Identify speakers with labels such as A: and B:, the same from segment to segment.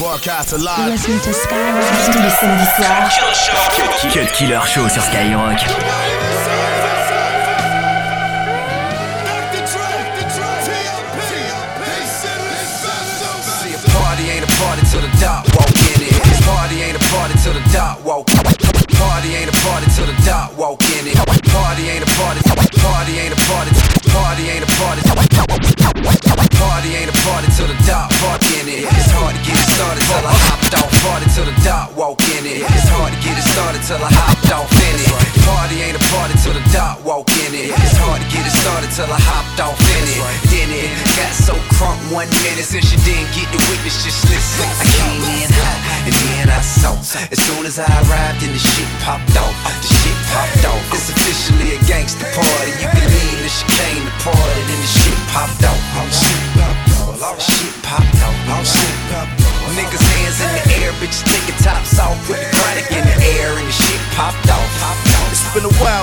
A: Broadcast live.
B: Listen to Skyrock tous les samedis.
C: Cut Killer Show sur Skyrock.
D: Party ain't a party till the dot walk in it. This party ain't a party till the dot walk. Party ain't a party till the dot walk in it. Party ain't a party. Party ain't a party. Party ain't a party. Party ain't a party till the dot walk in it. It's hard to get it started till I hopped off. Party till the dot walk in it. It's hard to get it started till I hopped off in it. Party ain't a party till the dot walk in it. It's hard to get it started till I hopped off in it. Then it got so crunk one minute since you didn't get the witness. Just listen. I came in hot and then I saw. As soon as I arrived, and the shit popped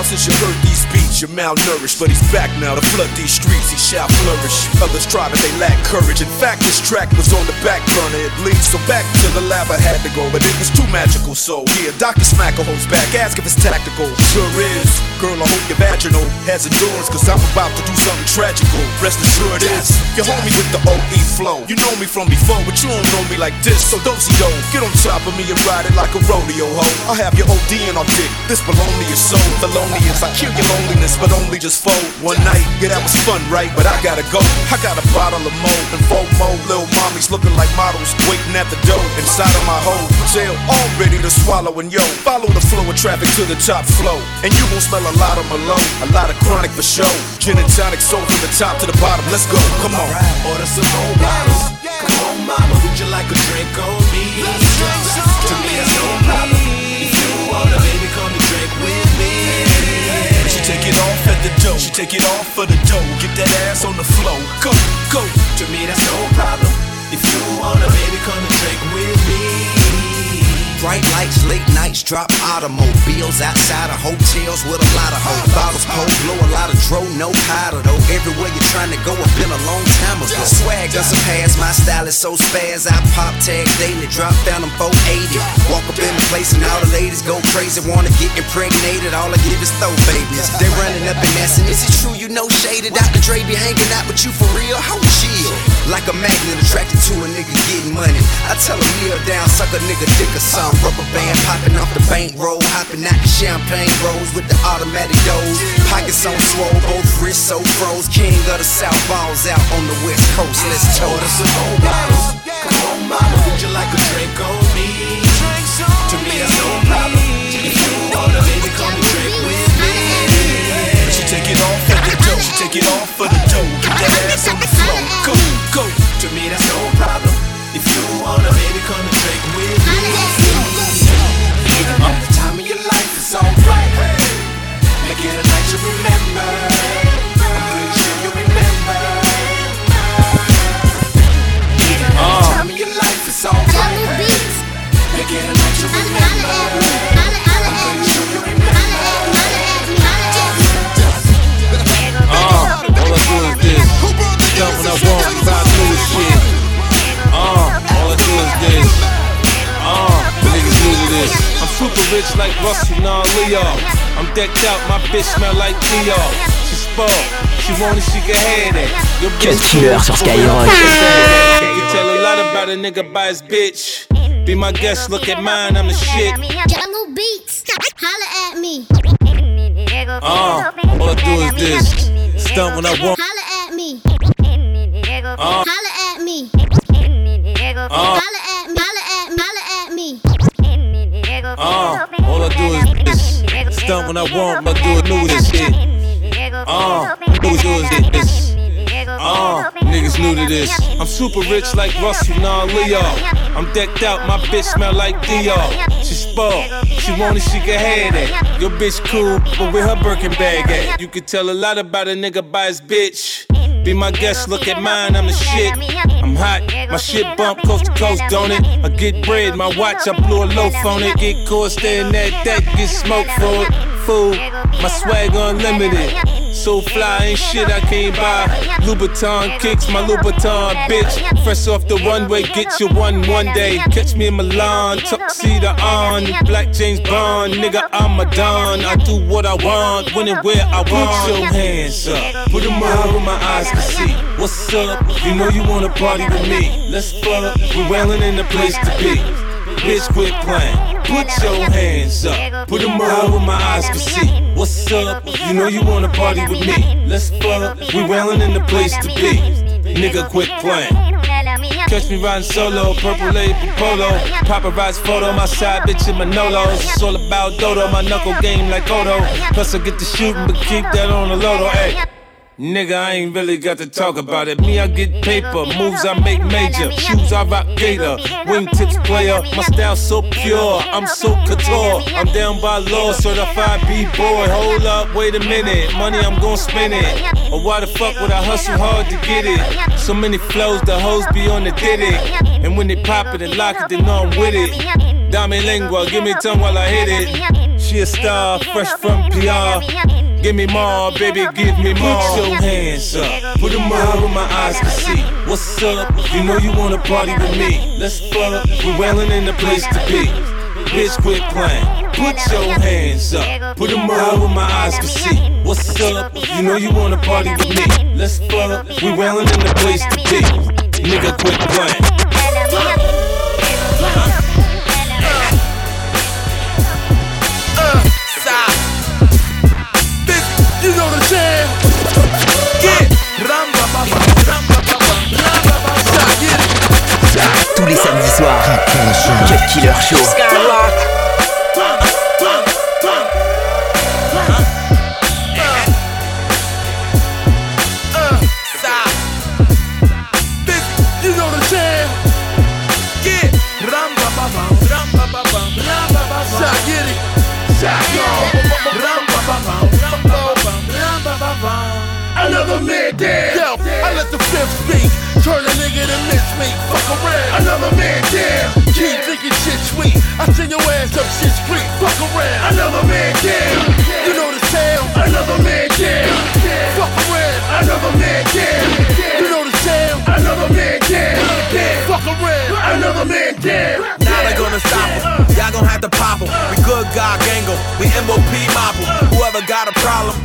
E: since you heard these beats. You're malnourished, but he's back now to flood these streets. He shall flourish. Others try, but they lack courage. In fact, this track was on the back burner. It leads so back to the lab I had to go, but it was too magical. So yeah, Doctor Smacker holds back. Ask if it's tactical. Sure is. Girl, I hope your vaginal has endurance, cause I'm about to do something tragical. Rest assured is your homie with the OE flow. You know me from before, but you don't know me like this. So don't see do Get on top of me and ride it like a rodeo hoe. I have your OD on dick. This baloney is so felonious. I kill your loneliness, but only just fold. One night, yeah, that was fun, right? But I gotta go. I got a bottle of mo and four mo. Little mommies looking like models, waiting at the door. Inside of my hole, jail, all ready to swallow. And yo, follow the flow of traffic to the top flow. And you gon' smell a lot of Malone, a lot of chronic for show. Gin and tonic, soul from the top to the bottom. Let's go, come on.
D: Order some more bottles. Come on, mama, would you like a drink on me? To me, that's no problem. Wanna, baby, come and drink with me.
E: She take it off at the dough. She take it off for the dough. Get that ass on the floor. Go, go.
D: To me, that's no problem. If you wanna, baby, come and drink with me. Bright lights, late nights, drop automobiles outside of hotels with a lot of hoes. Bottles cold, blow a lot of dro, no powder though. Everywhere you're trying to go, I've been a long time ago. Swag doesn't pass, my style is so spaz. I pop tag daily, drop down them 480. Walk up in the place and all the ladies go crazy, wanna get impregnated. All I give is throw babies. They running up and asking, is it true you know shaded? Dr. Dre be hanging out with you for real? How chill? Like a magnet attracted to a nigga getting money. I tell a kneel down, suck a nigga dick or something. Rubber band popping off the bankroll, hopping out the champagne rolls with the automatic doors. Pockets on swole, both wrists so froze. King of the South balls out on the West Coast. Let's toast. Some more bottles. Come on, mama, would you like a drink on me? To me, that's no problem. If you wanna, baby, come and drink with me.
E: She take it off for the dough. She take it off for the dough. Get that ass on the floor. Go, go.
D: To me, that's no problem. If you wanna, baby, come and drink with me. It's alright. Make it a night you remember.
F: Decked out, my bitch smell like Dior. She spoiled, she want it, she can have that. Your bitch
C: Killer
F: cool,
C: sur Skyrock.
F: You tell a lot about a nigga by his bitch. Be my guest, look at mine, I'm the shit.
B: Jungle Beats. Holla at me.
F: Uh, all I do is this. Stunt when I want.
B: Holla at me.
F: Uh,
B: Holla at me.
F: uh,
B: Holla at me. Holla
F: Stunt when I want, but do it new this shit. Uh, do it do is this. Uh, niggas new to this. I'm super rich like Russell, nah, Leo. I'm decked out, my bitch smell like Dior. She spoiled, she want it, she can have that. Your bitch cool, but where her Birkin bag at? You can tell a lot about a nigga by his bitch. Be my guest, look at mine, I'm the shit. Hot, my shit bump coast to coast, don't it? I get bread, my watch, I blew a loaf on it. Get caught staring at that, get smoked for it. Fool, my swag unlimited. So fly, ain't shit I came by. Louboutin kicks, my Louboutin bitch. Fresh off the runway, get you one one day. Catch me in Milan, tuxedo on. Black James Bond, nigga, I'm a don. I do what I want, when and where I want. Put your hands up, put them out where my eyes can see. What's up? You know you wanna party with me. Let's fuck, we're wailing in the place to be. Bitch, quit playing. Put your hands up. Put them out where my eyes can see. What's up? You know you wanna party with me. Let's fuck. We wailing in the place to be. Nigga, quit playing. Catch me riding solo, purple label polo. Paparazzi photo, my side bitch in Manolos. It's all about Dodo, my knuckle game like Odo. Plus I get the shooting, but keep that on the low, lodo. Hey. Nigga, I ain't really got to talk about it. Me, I get paper, moves I make major, shoes I rock gator, wingtips player. My style so pure, I'm so couture. I'm down by law, certified B-boy. Hold up, wait a minute, money I'm gon' spend it. Or why the fuck would I hustle hard to get it? So many flows, the hoes be on the did it. And when they pop it and lock it, then I'm with it. Dame lengua, give me tongue while I hit it. She a star, fresh from PR. Give me more, baby, give me more. Put your hands up, put them out where my eyes can see. What's up? You know you wanna party with me. Let's fuck, we're wailing in the place to be. Bitch, quit playing. Put your hands up, put them out where my eyes can see. What's up? You know you wanna party with me. Let's fuck, we're wailing in the place to be. Nigga, quit playing.
G: Cut
H: Y'all gonna have to pop him. We good God gango. We MOP mop. Whoever got a problem,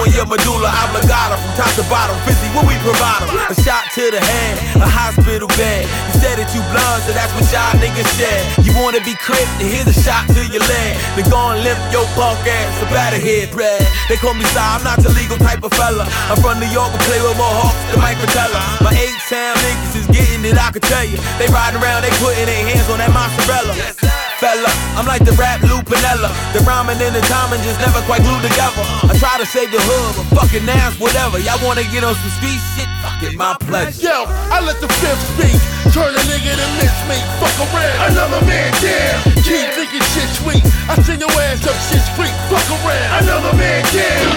H: in your medulla oblongata from top to bottom. 50, what we provide 'em? A shot to the head, a hospital bed. You said that you blind, so that's what y'all niggas said. You wanna be crip, then here's a shot to your leg. Then go and limp your punk ass up out of here, bread. They call me Sly, I'm not the legal type of fella. I'm from New York and play with more hawks than Mike Patella. My eight town niggas is getting it, I can tell you. They riding around, they putting their hands on that mozzarella. Fella, I'm like the rap Lupinella. The rhyming and the timing just never quite glued together. I try to save the hood, but fucking ass, whatever. Y'all wanna get on some street shit? Fucking my pleasure.
C: Yo, I let the fifth speak. Turn a nigga to mincemeat. Fuck around. Another man dead. Keep thinking shit sweet. I send your ass up shit street. Fuck around. Another man dead.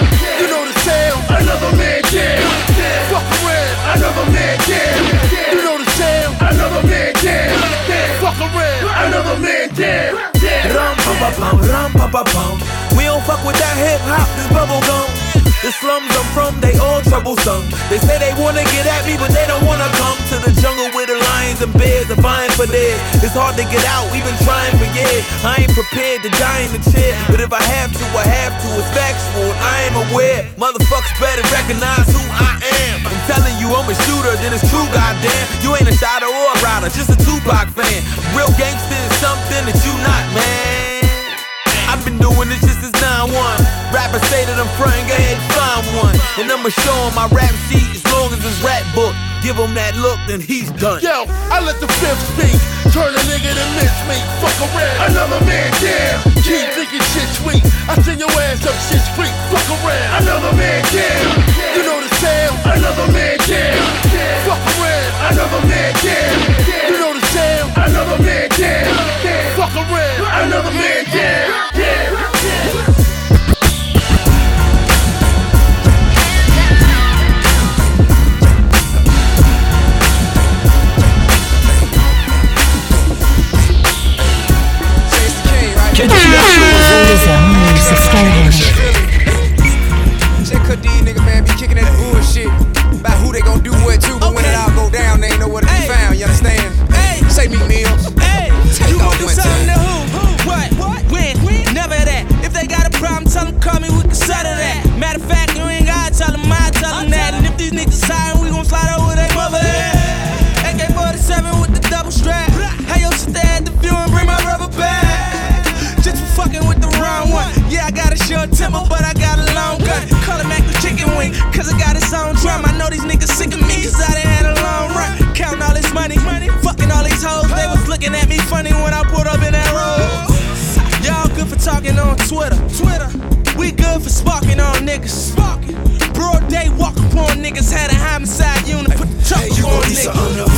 H: Hop, this bubble gum. The slums I'm from, they all troublesome. They say they wanna get at me, but they don't wanna come to the jungle where the lions and bears are vying for theirs. It's hard to get out, we've been trying for years. I ain't prepared to die in the chair, but if I have to, I have to. It's factual, I am aware. Motherfuckers better recognize who I am. I'm telling you, I'm a shooter, then it's true, goddamn. You ain't a shotter or a rider, just a Tupac fan. Real gangster is something that you not, man. I've been doing this just as 9-1 Rappers say that I'm frontin', go ahead and find one And I'ma show 'em my rap sheet as long as it's rap book Give him that look, then he's done
C: Yo, I let the fifth speak. Turn a nigga to miss me. Fuck around. Another man dead. Keep thinking shit sweet. I send your ass up shit street. Fuck around. Another man dead. You know the sound. Another man dead. Fuck around. Another man dead. You know the sound. Another man dead. Fuck around. Another man
I: Check tu as J. Nigga, man,
D: be kicking that bullshit. About who they gonna do what to. just had a homicide unit. Put the truck
J: hey,
D: on
J: nigga.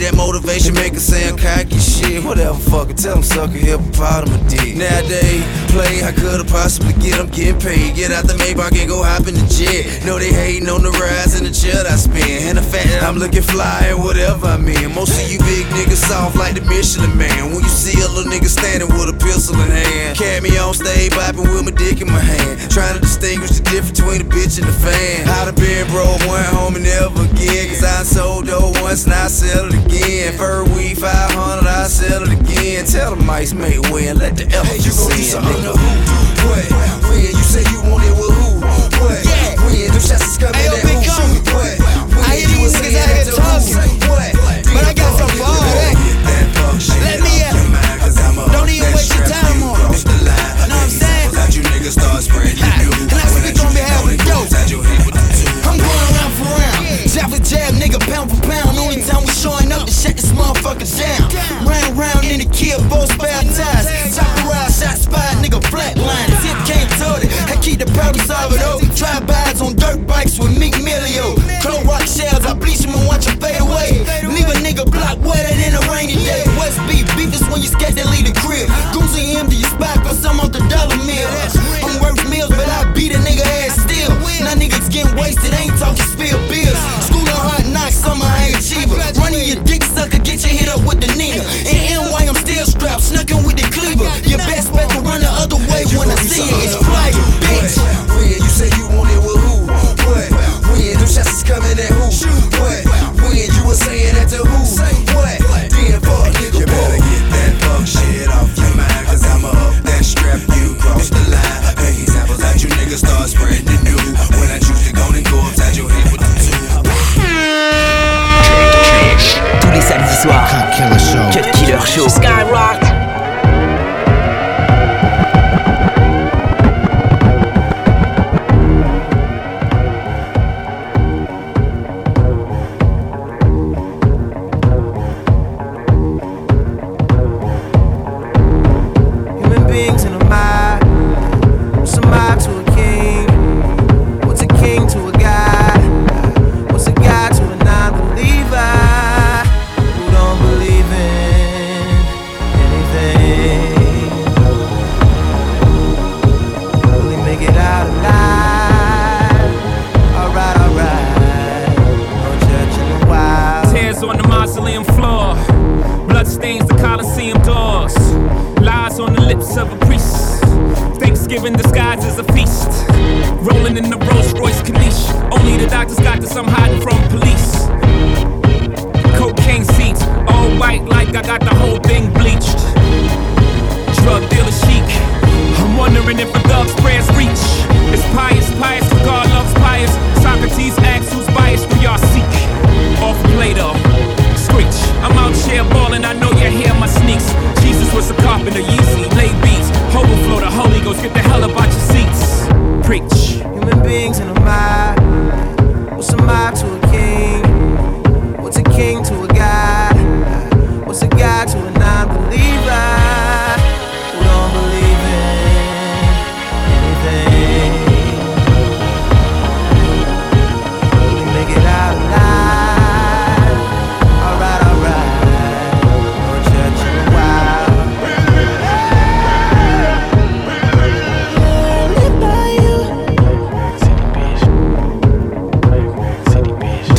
J: that motivation, make it sound cocky shit, whatever, fucker. Tell them sucker, my dick. Nowadays, play, I could've possibly get, I'm getting paid. Get out the Maybach and go hop in the jet. No they hating on the rise and the chill I spend. And the fact that I'm looking fly and whatever I mean. Most of you big niggas soft like the Michelin man. When you see a little nigga standing with a pistol in hand. Carry me on stage, bopping with my dick in my hand. Trying to distinguish the difference between the bitch and the fan. How the been broke, went home and never again. Cause I sold dough once and I sell it again. Fur weed 500, I settle again. Tell the mice make let the hey, you
D: see, Nigga. on your skate, they leave the crib. Goosey empty your spot, cause I'm off the dollar mill. I'm worth meals, but I beat a nigga ass still. Now niggas getting wasted, ain't talking spill bills. School on hot knocks, summer I ain't achiever. Running your dick sucker, get your hit up with the Nina. In NY, I'm still strapped, snuckin' with the cleaver. Your best bet to run the other way when I see it.
K: Even if the thug's prayers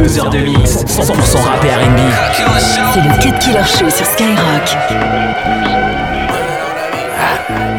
L: Deux heures de mix, 100% rap et R&B.
G: C'est le Cut Killer Show sur Skyrock. Ah.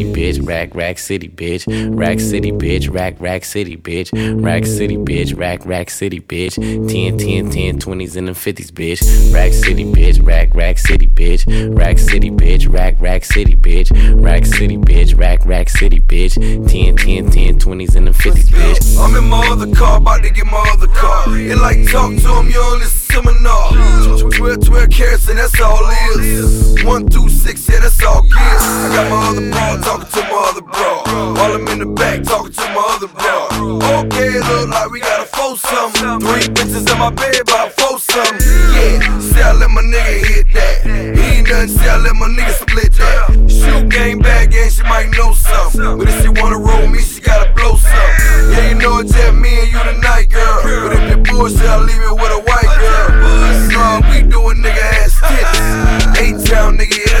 M: bitch. Rack, Rack City, bitch. Rack City, bitch. Rack, Rack City, bitch. Rack City, bitch. Rack, Rack City, bitch. 10, 10, 10, 20s and the 50s, bitch. Rack City, bitch. Rack, Rack City, bitch. Rack City, bitch. Rack, Rack City, bitch. Rack City, bitch. Rack, Rack City, bitch. 10, 10, 10, 20s and the 50s, bitch.
N: I'm in my other car, about to get my other car. And like talk to him, you don't listen seminar. 12, 12 carats, and that's all it is. One through six, yeah, that's all gears. I got my other bra talking to my other bra. While I'm in the back talking to my other bra. Okay, look like we got a foursome. Three bitches in my bed, about foursome. Yeah, say I let my nigga hit that. He ain't nothing, say I let my nigga split that. Shoot game back, and she might know something. But if she wanna roll me, she gotta blow something. Yeah, you know it's just me and you tonight, girl. But if you bullshit, I'll leave it with a white girl. Nah, we doing nigga ass titties. A-town nigga, yeah,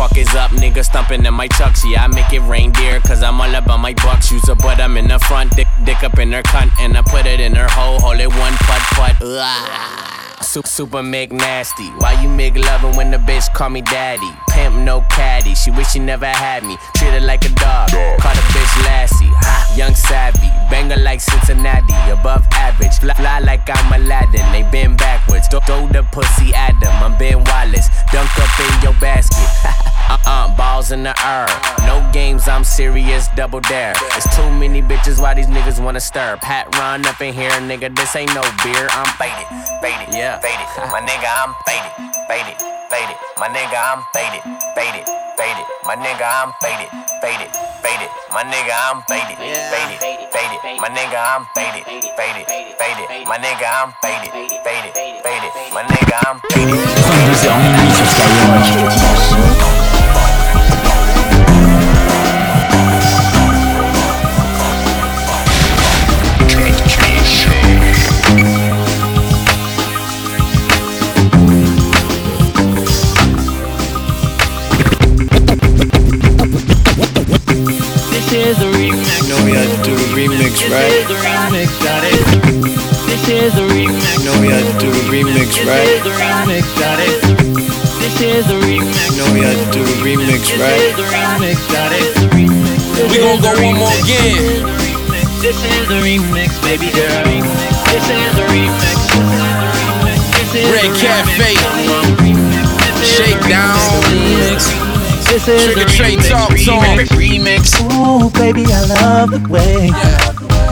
M: fuck. Is up, nigga stumping in my chucks. Yeah, I make it reindeer, cause I'm all about my bucks. Use a butt, I'm in the front, dick, dick up in her cunt, and I put it in her hole, hold it one putt putt. Ugh. Super, super Mick nasty. Why you Mick loving when the bitch call me daddy? Pimp no caddy. She wish she never had me. Treat her like a dog. Call the bitch Lassie. Ha, young savvy. Banger like Cincinnati. Above average. Fly, fly like I'm Aladdin. They been backwards. Throw, throw the pussy at them. I'm Ben Wallace. Dunk up in your basket. Uh-uh, balls in the air. No games, I'm serious, double dare. It's too many bitches, why these niggas wanna stir? Pat run up in here, nigga, this ain't no beer. I'm faded, faded, yeah, faded. My nigga, I'm faded, faded, faded. My nigga, I'm faded, faded, faded. My nigga, I'm faded, faded, faded. My nigga, I'm faded, faded, faded. My nigga, I'm faded, faded, faded. My nigga, I'm faded, faded, faded. My nigga, I'm faded.
O: Remix, This
P: right?
O: is a remix, got it. This is a remix.
P: know we had to do the remix,
O: This
P: right?
O: is a remix, got it. This is a remix.
P: know we had to do the remix,
O: This
P: right?
O: is a remix, got it.
Q: We
O: is
Q: gon' go one more again.
O: This is a remix, baby girl. This is a remix.
Q: Red
O: a
Q: Cafe.
O: remix.
Q: Shakedown.
O: This is
Q: Trigger
O: a
Q: Trey
O: remix.
Q: Talk. Remix.
R: Ooh, baby, I love the way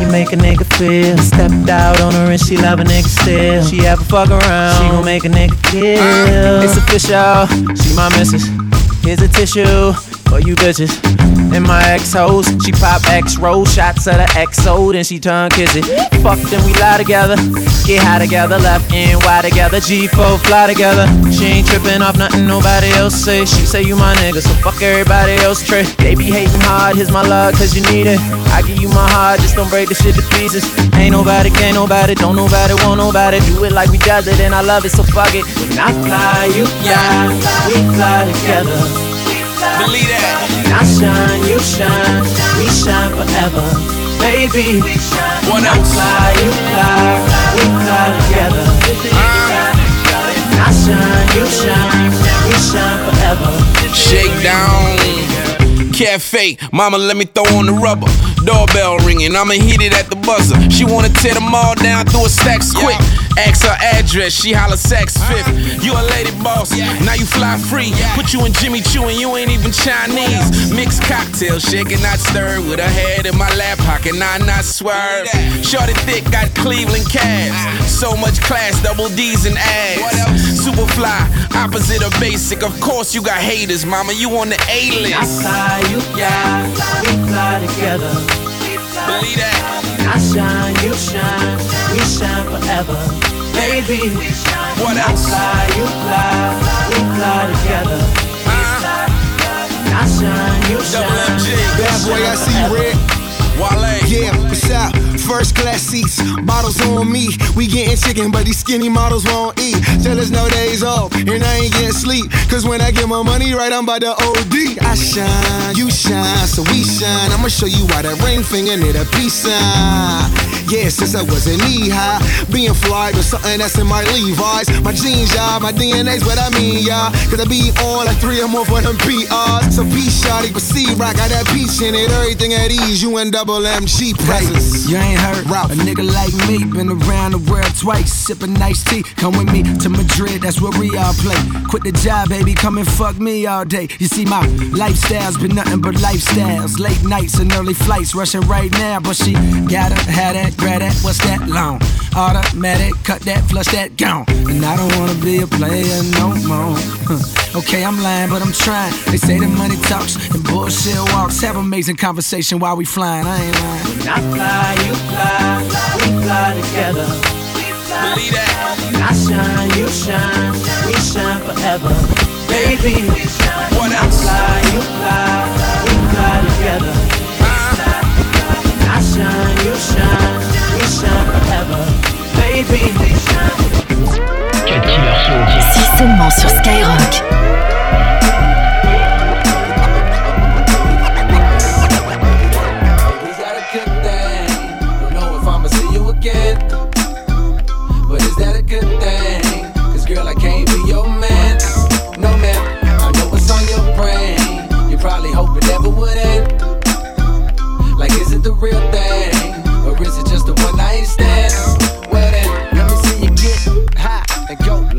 R: you make a nigga feel. Stepped out on her and she love a nigga still. She ever fuck around, she gon' make a nigga kill. Uh. It's official, she my missus. Here's a tissue for you bitches. And my ex hoes. She pop X roll shots at her XO, then she turn kiss it. Fuck, then we lie together. Get high together, left and Y together. G4 fly together. She ain't tripping off nothing nobody else say. She say you my nigga, so fuck everybody else trick. They be hating hard, here's my love, cause you need it. I give you my heart, just don't break the shit to pieces. Ain't nobody, can't nobody, don't nobody want nobody. Do it like we does it, and I love it, so fuck it. When I fly, you fly, we fly together.
D: Believe that.
R: I shine, you shine, we shine forever. Baby,
D: What
R: I fly, you fly, we fly together. Uh. I shine, you shine, we shine forever.
D: Shake down. Cafe, mama, let me throw on the rubber. Doorbell ringing, I'ma hit it at the buzzer. She wanna tear them all down through a stacks quick. Ask her address, she holla sex fifth. You a lady boss, now you fly free. Put you in Jimmy Choo and you ain't even Chinese. Mixed cocktail, shaking, not stirred. With her head in my lap, pocket, not not swerve. Shorty thick, got Cleveland calves. So much class, double D's and ass. Super fly, opposite of basic. Of course you got haters, mama. You on the A
R: I
D: list.
R: You fly, we fly together.
D: Believe that.
R: I shine, you shine, we shine forever. Baby,
D: What
R: I
D: else?
R: fly, you fly, we fly together. Uh-huh. I shine, you shine.
D: Double MG.
A: Bad boy, I see red.
D: Wale.
A: Yeah, what's up? First class seats, bottles on me. We getting chicken, but these skinny models won't eat. Tell us no days off, and I ain't getting sleep. Cause when I get my money right, I'm by the OD. I shine, you shine, so we shine. I'ma show you why that ring finger need a peace sign. Yeah, since I was a knee high, being fly was something that's in my Levi's. My jeans, y'all, my DNA's what I mean, y'all. Cause I be on like three or more for them PRs. So peace, shawty, but see, rock got that peach in it. Everything at ease, you and double MG presence.
S: You ain't heard
A: Ralph.
S: a nigga like me been around the world twice, sipping nice tea. Come with me to Madrid, that's where we all play. Quit the job, baby, come and fuck me all day. You see, my lifestyle's been nothing but lifestyles. Late nights and early flights, rushing right now, but she gotta have that, grab that. What's that long? Automatic, cut that, flush that, gone. And I don't wanna be a player no more. Huh. Okay, I'm lying, but I'm trying. They say the money talks and bullshit walks. Have amazing conversation while we flying. I ain't lying.
R: When I fly, you fly, we fly together.
D: Believe that.
R: I shine, you shine, we shine forever. Baby,
D: What else?
R: I fly, you fly, we fly together. Uh. I shine, you shine, we.
G: Si seulement sur Skyrock.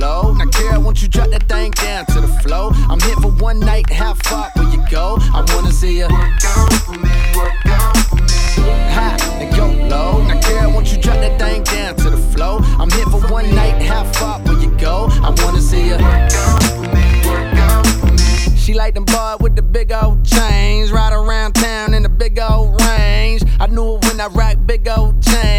S: Low. Now, girl, won't you drop that thing down to the flow? I'm here for one night, how far will you go? I wanna see you. work out for me, work out for me. High and go low. Now, girl, won't you drop that thing down to the flow? I'm here for one night, how far will you go? I wanna see you. work out for me, work out for me. She like them boy with the big old chains, ride around town in the big old range. I knew it when I rock big old chains.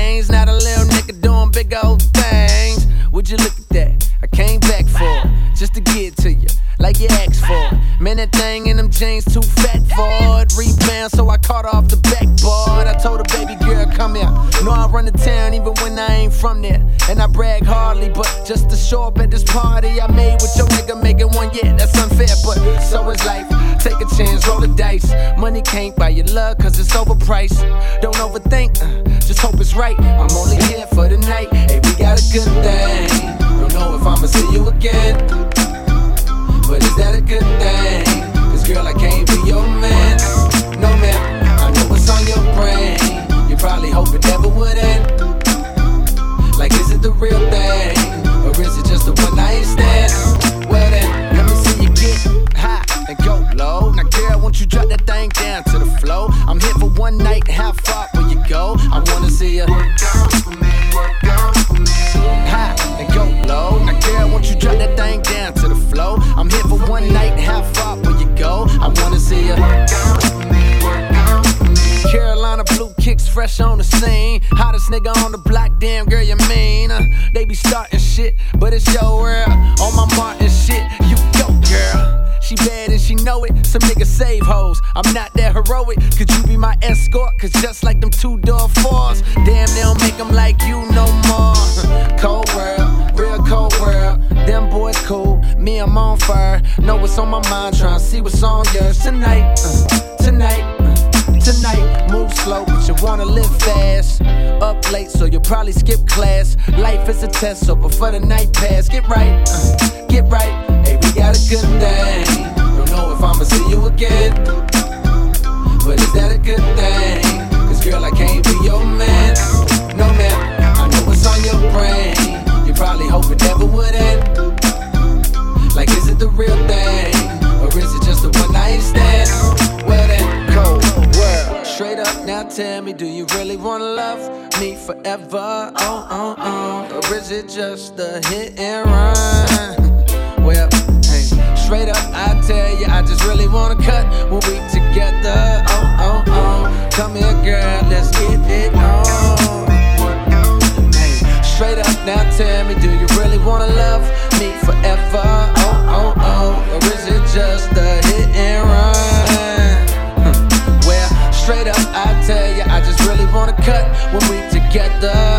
S: Jeans too fat for it. Rebound, so I caught off the backboard. I told her, baby girl, come here. Know I run the town even when I ain't from there. And I brag hardly, but just to show up at this party I made with your nigga making one, yeah, that's unfair, but so is life. Take a chance, roll the dice. Money can't buy your love, cause it's overpriced. Don't overthink, uh, just hope it's right. I'm only here for the night. Hey, we got a good thing. Don't know if I'ma see you again. But is that a good thing? Girl, I can't be your man. No man, I know what's on your brain. You probably hope it never would end. Like, is it the real thing? Or is it just a one night stand? Well then, let me see you get high and go low. Now, girl, won't you drop that thing down to the flow? I'm here for one night, how far will you go? I wanna see you. work out for me, work out for me. High and go low. Now, girl, won't you drop that thing down to the flow? I'm here for one night, how far go? I wanna see you. Carolina blue kicks fresh on the scene. Hottest nigga on the block, damn girl, you mean? Uh, they be starting shit, but it's your world. On my Martin shit, you go, girl. She bad and she know it. Some niggas save hoes. I'm not that heroic. Could you be my escort? Cause just like them two door fours, damn, they don't make them like you no more. Cold world, real cold world. Them boys cool, me, I'm on fire. Know what's on my mind, tryna see what's on yours tonight. Uh, tonight. Uh, tonight. Move slow, but you wanna live fast. Up late, so you'll probably skip class. Life is a test, so before the night pass, get right, uh, get right. Hey, we got a good thing. Don't know if I'ma see you again, but is that a good thing? Cause girl, I can't be your man. No man, I know what's on your brain. You probably hope it never would end. Tell me, do you really wanna love me forever? Oh, oh, oh. Or is it just a hit and run? Well, hey, straight up, I tell you, I just really wanna cut when we together. Oh, oh, oh. Come here, girl, let's get it on. Hey, straight up, now tell me, do you really wanna love me forever? Oh, oh, oh. Or is it just when we together.